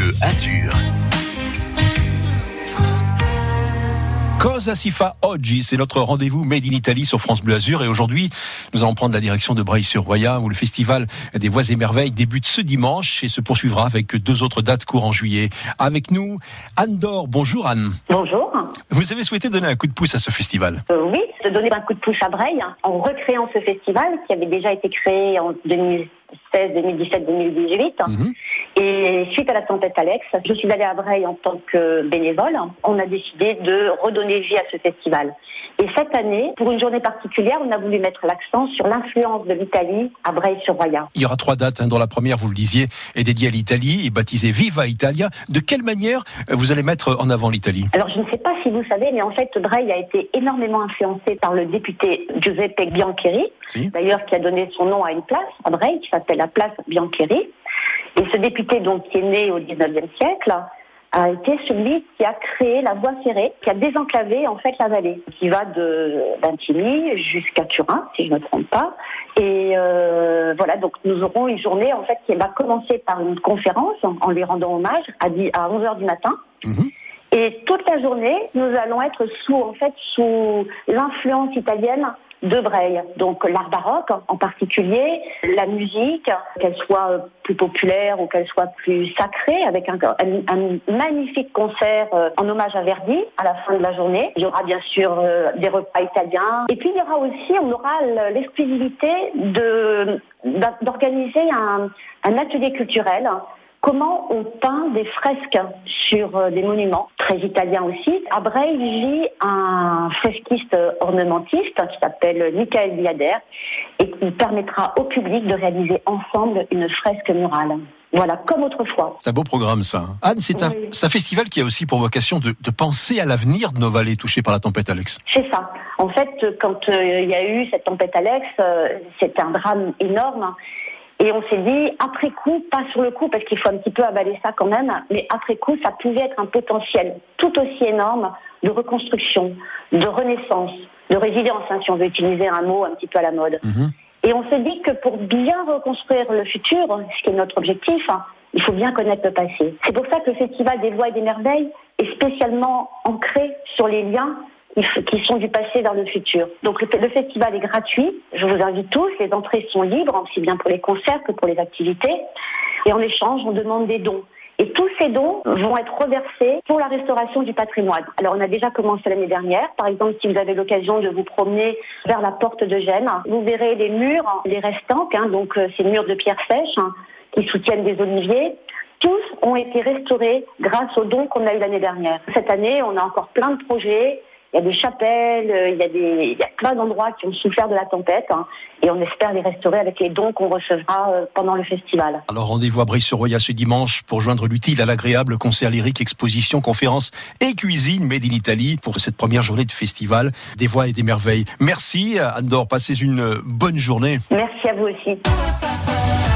Bleu Azur. Cosa si fa oggi, c'est notre rendez-vous Made in Italy sur France Bleu Azur et aujourd'hui nous allons prendre la direction de Breil-sur-Roya où le festival des voix et merveilles débute ce dimanche et se poursuivra avec deux autres dates courant juillet. Avec nous Anne Dor, bonjour Anne. Bonjour. Vous avez souhaité donner un coup de pouce à ce festival euh, Oui, de donner un coup de pouce à Breil en recréant ce festival qui avait déjà été créé en 2016, 2017, 2018. Et suite à la tempête Alex, je suis allée à Breil en tant que bénévole. On a décidé de redonner vie à ce festival. Et cette année, pour une journée particulière, on a voulu mettre l'accent sur l'influence de l'Italie à Breil-sur-Roya. Il y aura trois dates, hein, dont la première, vous le disiez, est dédiée à l'Italie et baptisée Viva Italia. De quelle manière euh, vous allez mettre en avant l'Italie? Alors, je ne sais pas si vous savez, mais en fait, Breil a été énormément influencé par le député Giuseppe Biancheri, d'ailleurs, qui a donné son nom à une place à Breil, qui s'appelle la place Biancheri. Et ce député, donc, qui est né au 19e siècle, a été celui qui a créé la voie ferrée, qui a désenclavé en fait la vallée, qui va de Vintigny jusqu'à Turin, si je ne me trompe pas. Et euh, voilà, donc nous aurons une journée en fait qui va commencer par une conférence en lui rendant hommage à, 11 h du matin. Mhm. Et toute la journée, nous allons être sous en fait sous l'influence italienne de Breil. Donc l'art baroque en particulier, la musique, qu'elle soit plus populaire ou qu'elle soit plus sacrée, avec un, magnifique concert euh, en hommage à Verdi à la fin de la journée. Il y aura bien sûr euh, des repas italiens. Et puis il y aura aussi, on aura l'exclusivité de d'organiser un, un atelier culturel comment on peint des fresques sur euh, des monuments, très italiens aussi. À Breil vit un fresquiste ornementiste qui s'appelle Michael Biader et qui permettra au public de réaliser ensemble une fresque murale. Voilà, comme autrefois. C'est un beau programme, ça. Anne, c'est un, un, festival qui a aussi pour vocation de, de penser à l'avenir de nos vallées touchées par la tempête Alex. C'est ça. En fait, quand euh, il y a eu cette tempête Alex, euh, c'était un drame énorme. Et on s'est dit, après coup, pas sur le coup, parce qu'il faut un petit peu avaler ça quand même, mais après coup, ça pouvait être un potentiel tout aussi énorme de reconstruction, de renaissance, de résilience, hein, si on veut utiliser un mot un petit peu à la mode. Mhm. Et on s'est dit que pour bien reconstruire le futur, ce qui est notre objectif, hein, il faut bien connaître le passé. C'est pour ça que le Festival des Voix et des Merveilles est spécialement ancré sur les liens qui sont du passé vers le futur. Donc le, festival est gratuit. Je vous invite tous. Les entrées sont libres, aussi bien pour les concerts que pour les activités. Et en échange, on demande des dons. Et tous ces dons vont être reversés pour la restauration du patrimoine. Alors on a déjà commencé l'année dernière. Par exemple, si vous avez l'occasion de vous promener vers la porte de Gênes, vous verrez les murs, les restants, hein, donc euh, ces murs de pierre sèche hein, qui soutiennent des oliviers. Tous ont été restaurés grâce aux dons qu'on a eu l'année dernière. Cette année, on a encore plein de projets il y a des chapelles, euh, il y a, des, il y a plein d'endroits qui ont souffert de la tempête hein, et on espère les restaurer avec les dons qu'on recevra euh, pendant le festival. Alors rendez-vous à Brice-sur-Roya ce dimanche pour joindre l'utile à l'agréable concert lyrique, exposition, conférence et cuisine Made in Italy pour cette première journée de festival des voix et des merveilles. Merci Andor, passez une bonne journée. Merci à vous aussi.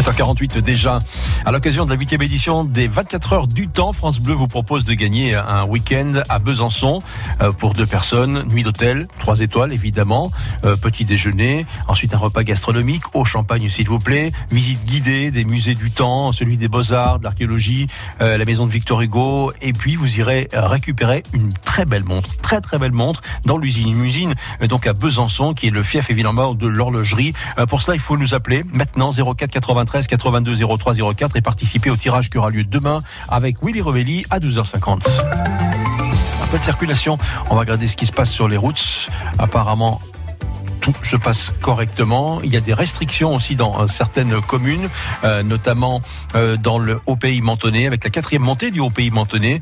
7h48 déjà. À l'occasion de la 8 édition des 24 heures du temps, France Bleu vous propose de gagner un week-end à Besançon euh, pour deux personnes, nuit d'hôtel, trois étoiles évidemment, euh, petit déjeuner, ensuite un repas gastronomique au champagne s'il vous plaît, visite guidée des musées du temps, celui des beaux-arts, de l'archéologie, euh, la maison de Victor Hugo, et puis vous irez récupérer une très belle montre, très très belle montre dans l'usine, une usine donc à Besançon qui est le fief évidemment de l'horlogerie. Pour cela il faut nous appeler maintenant 04 93 13 82 03 04 et participer au tirage qui aura lieu demain avec Willy Revelli à 12h50. Un peu de circulation, on va regarder ce qui se passe sur les routes. Apparemment, tout se passe correctement. Il y a des restrictions aussi dans euh, certaines communes, euh, notamment euh, dans le Haut-Pays Mentonné, avec la quatrième montée du Haut-Pays Mentonné.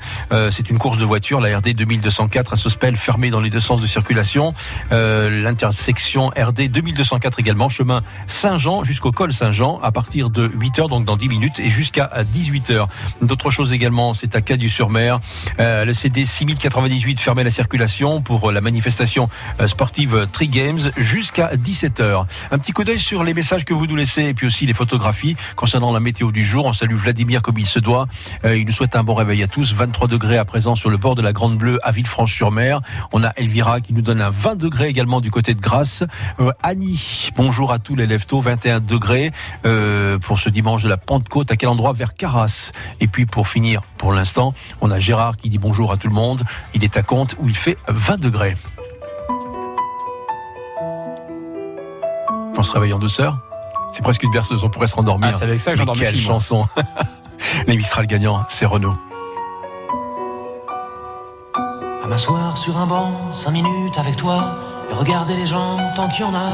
c'est une course de voiture, la RD 2204 à Sospel, fermée dans les deux sens de circulation. L'intersection RD 2204 également, chemin Saint-Jean jusqu'au col Saint-Jean, à partir de 8h, donc dans 10 minutes, et jusqu'à 18h. D'autres choses également, c'est à Cadieux-sur-Mer. le CD 6098 fermait la circulation pour la manifestation sportive Tri Games jusqu'à 17h. Un petit coup d'œil sur les messages que vous nous laissez et puis aussi les photographies concernant la météo du jour. On salue Vladimir comme il se doit. Euh, il nous souhaite un bon réveil à tous. 23 degrés à présent sur le bord de la Grande Bleue à Villefranche-sur-Mer. On a Elvira qui nous donne un 20 degrés également du côté de Grasse. Euh, Annie, bonjour à tous les leftos, 21 degrés euh, pour ce dimanche de la Pentecôte. À quel endroit? Vers Carras. Et puis pour finir, pour l'instant, on a Gérard qui dit bonjour à tout le monde. Il est à Comte où il fait 20 degrés. On se réveille en douceur C'est presque une berceuse, on pourrait se rendormir. Ah, c'est avec ça que j'endors Quelle chanson Les Mistral gagnants, c'est Renault. À m'asseoir sur un banc, cinq minutes avec toi, et regarder les gens tant qu'il y en a.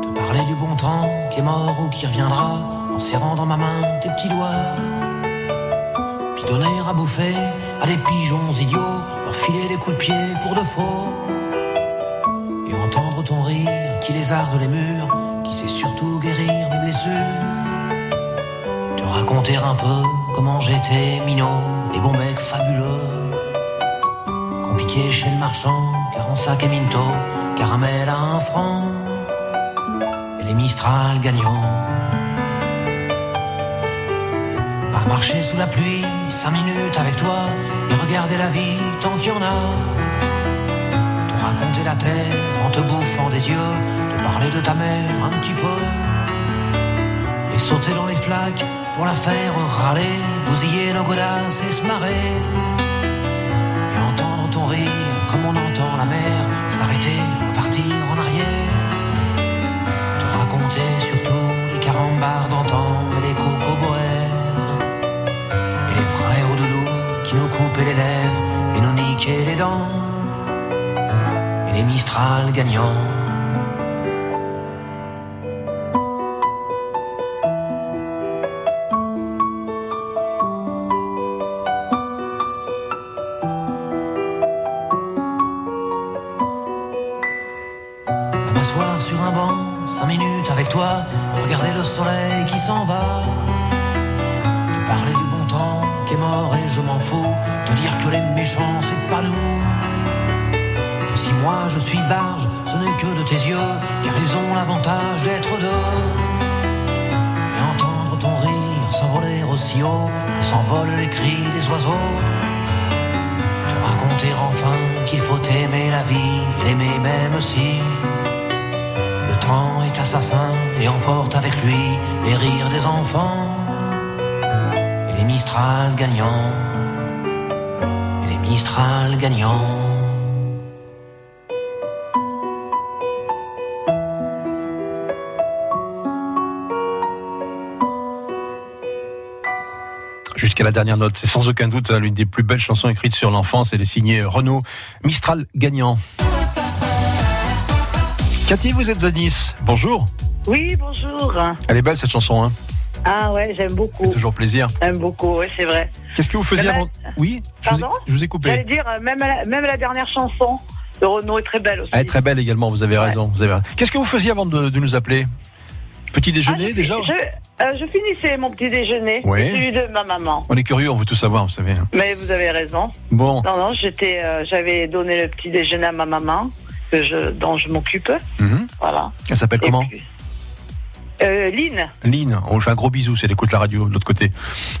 Te parler du bon temps qui est mort ou qui reviendra, en serrant dans ma main tes petits doigts. Puis donner à bouffer à des pigeons idiots, leur filer des coups de pied pour de faux. Et entendre ton rire qui lézarde les murs, qui sait surtout guérir mes blessures. Te raconter un peu comment j'étais minot, les bons mecs fabuleux. Compliqué chez le marchand, car en sac et minto, caramel à un franc, et les Mistral gagnants. À marcher sous la pluie, cinq minutes avec toi, et regarder la vie tant qu'il y en a raconter la terre en te bouffant des yeux, te parler de ta mère un petit peu, et sauter dans les flaques pour la faire râler, bousiller nos godasses et se marrer, et entendre ton rire comme on entend la mer s'arrêter, repartir en arrière, te raconter surtout les carambars d'antan et les cocoboères, et les frères au doudou qui nous coupaient les lèvres et nous niquaient les dents, Mistral gagnants. À m'asseoir sur un banc, cinq minutes avec toi, regarder le soleil qui s'en va. Te parler du bon temps qui est mort et je m'en fous. Te dire que les méchants, c'est pas nous. Moi je suis barge, ce n'est que de tes yeux, car ils ont l'avantage d'être deux. Et entendre ton rire s'envoler aussi haut que s'envolent les cris des oiseaux. Te raconter enfin qu'il faut aimer la vie et l'aimer même si. Le temps est assassin et emporte avec lui les rires des enfants et les Mistral gagnants et les Mistral gagnants. Jusqu'à la dernière note, c'est sans aucun doute hein, l'une des plus belles chansons écrites sur l'enfance. Elle est signée Renault Mistral gagnant. Cathy, vous êtes à Nice. Bonjour. Oui, bonjour. Elle est belle cette chanson. Hein Ah ouais, j'aime beaucoup. fait toujours plaisir. J'aime beaucoup, oui, c'est vrai. Qu'est-ce que vous faisiez Même avant Oui, je vous, ai, Pardon je vous ai J'allais coupé. dire, euh, même la, même la dernière chanson de Renaud est très belle aussi. Elle est très belle également, vous avez raison. Vous avez raison. Qu'est-ce que vous faisiez avant de, de nous appeler? Petit Ah, déjeuner je, déjà je, euh, je finissais mon petit déjeuner, celui de ma maman. On est curieux, on veut tout savoir, vous savez. Mais vous avez raison. Bon, Non, non, j'étais, euh, j'avais donné le petit déjeuner à ma maman, que je, dont je m'occupe. Mhm. Voilà. elle s'appelle comment puis- euh, Lynn. Lynn, on lui fait un gros bisou, c'est l'écoute la radio de l'autre côté.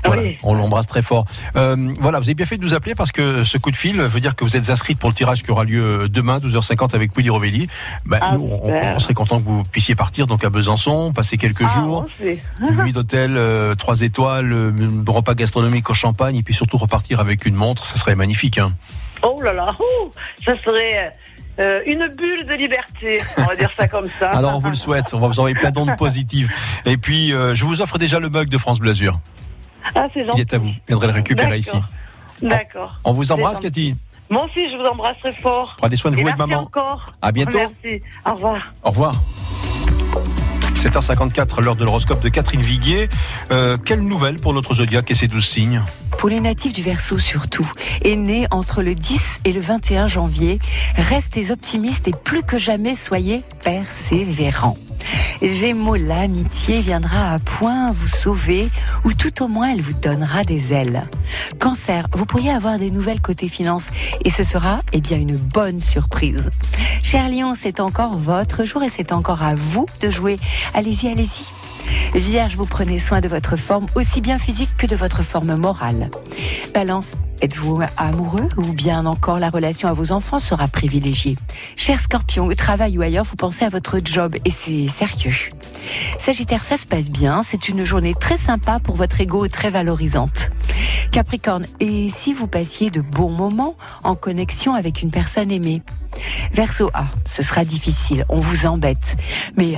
Voilà, Oui. on l'embrasse très fort. Euh, voilà, vous avez bien fait de nous appeler parce que ce coup de fil veut dire que vous êtes inscrite pour le tirage qui aura lieu demain, 12h50 avec Willy Rovelli. Ben, Ah, nous, on, serait content que vous puissiez partir donc à Besançon, passer quelques Ah, jours. nuit d'hôtel, euh, trois étoiles, euh, repas gastronomique au champagne, et puis surtout repartir avec une montre, ça serait magnifique. Hein. Oh là là, ça serait euh, une bulle de liberté, on va dire ça comme ça. Alors on vous le souhaite, on va vous envoyer plein d'ondes positives. Et puis euh, je vous offre déjà le mug de France Blasure. Ah, c'est Il gentil. est à vous, vous viendrez le récupérer ici. D'accord. On vous embrasse Cathy. Moi aussi, je vous embrasse très fort. Prenez soin de vous et de merci maman. encore. À bientôt. Merci. Au revoir. Au revoir. 7h54, l'heure de l'horoscope de Catherine Viguier. Euh, quelle nouvelle pour notre zodiaque et ses 12 signes? Pour les natifs du Verseau surtout, et nés entre le 10 et le 21 janvier, restez optimistes et plus que jamais soyez persévérants. Gémeaux, l'amitié viendra à point vous sauver ou tout au moins elle vous donnera des ailes. Cancer, vous pourriez avoir des nouvelles côté finance et ce sera eh bien une bonne surprise. Cher Lion, c'est encore votre jour et c'est encore à vous de jouer. Allez-y, allez-y. Vierge, vous prenez soin de votre forme aussi bien physique que de votre forme morale. Balance, êtes-vous amoureux ou bien encore la relation à vos enfants sera privilégiée? Cher Scorpion, au travail ou ailleurs, vous pensez à votre job et c'est sérieux. Sagittaire, ça se passe bien, c'est une journée très sympa pour votre ego, très valorisante. Capricorne, et si vous passiez de bons moments en connexion avec une personne aimée? Verseau A, ce sera difficile, on vous embête, mais